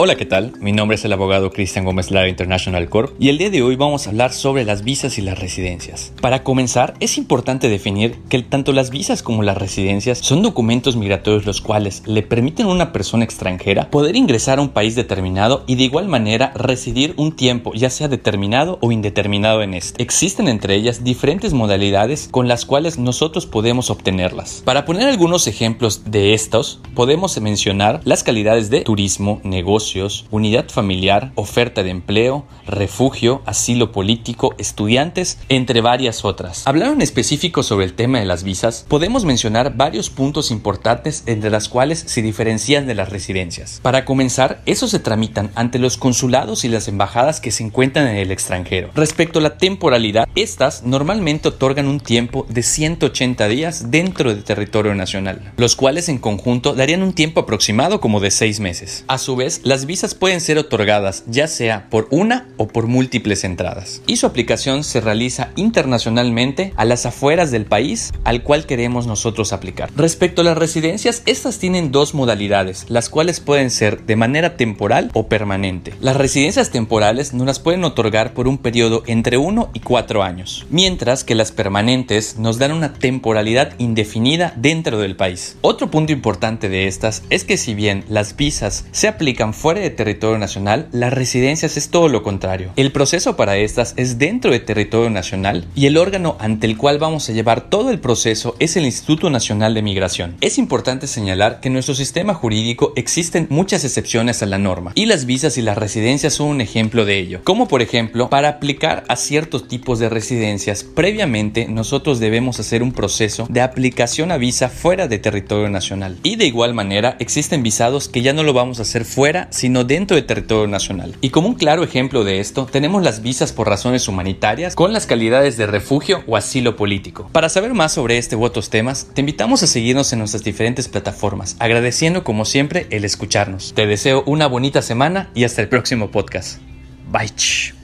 Hola, ¿qué tal? Mi nombre es el abogado Cristian Gómez Lara International Corp y el día de hoy vamos a hablar sobre las visas y las residencias. Para comenzar, es importante definir que tanto las visas como las residencias son documentos migratorios los cuales le permiten a una persona extranjera poder ingresar a un país determinado y de igual manera residir un tiempo, ya sea determinado o indeterminado en este. Existen entre ellas diferentes modalidades con las cuales nosotros podemos obtenerlas. Para poner algunos ejemplos de estos, podemos mencionar las calidades de turismo, negocio, unidad familiar, oferta de empleo, refugio, asilo político, estudiantes, entre varias otras. Hablando en específico sobre el tema de las visas, podemos mencionar varios puntos importantes entre las cuales se diferencian de las residencias. Para comenzar, esos se tramitan ante los consulados y las embajadas que se encuentran en el extranjero. Respecto a la temporalidad, estas normalmente otorgan un tiempo de 180 días dentro del territorio nacional, los cuales en conjunto darían un tiempo aproximado como de 6 meses. A su vez, las visas pueden ser otorgadas ya sea por una o por múltiples entradas y su aplicación se realiza internacionalmente a las afueras del país al cual queremos nosotros aplicar. Respecto a las residencias, estas tienen dos modalidades, las cuales pueden ser de manera temporal o permanente. Las residencias temporales nos las pueden otorgar por un periodo entre 1 y 4 años, mientras que las permanentes nos dan una temporalidad indefinida dentro del país. Otro punto importante de estas es que si bien las visas se aplican fuera de territorio nacional, las residencias es todo lo contrario. El proceso para estas es dentro de territorio nacional y el órgano ante el cual vamos a llevar todo el proceso es el Instituto Nacional de Migración. Es importante señalar que en nuestro sistema jurídico existen muchas excepciones a la norma y las visas y las residencias son un ejemplo de ello. Como por ejemplo, para aplicar a ciertos tipos de residencias, previamente nosotros debemos hacer un proceso de aplicación a visa fuera de territorio nacional. Y de igual manera existen visados que ya no lo vamos a hacer fuera sino dentro del territorio nacional. Y como un claro ejemplo de esto, tenemos las visas por razones humanitarias con las calidades de refugio o asilo político. Para saber más sobre este u otros temas, te invitamos a seguirnos en nuestras diferentes plataformas, agradeciendo como siempre el escucharnos. Te deseo una bonita semana y hasta el próximo podcast. Bye.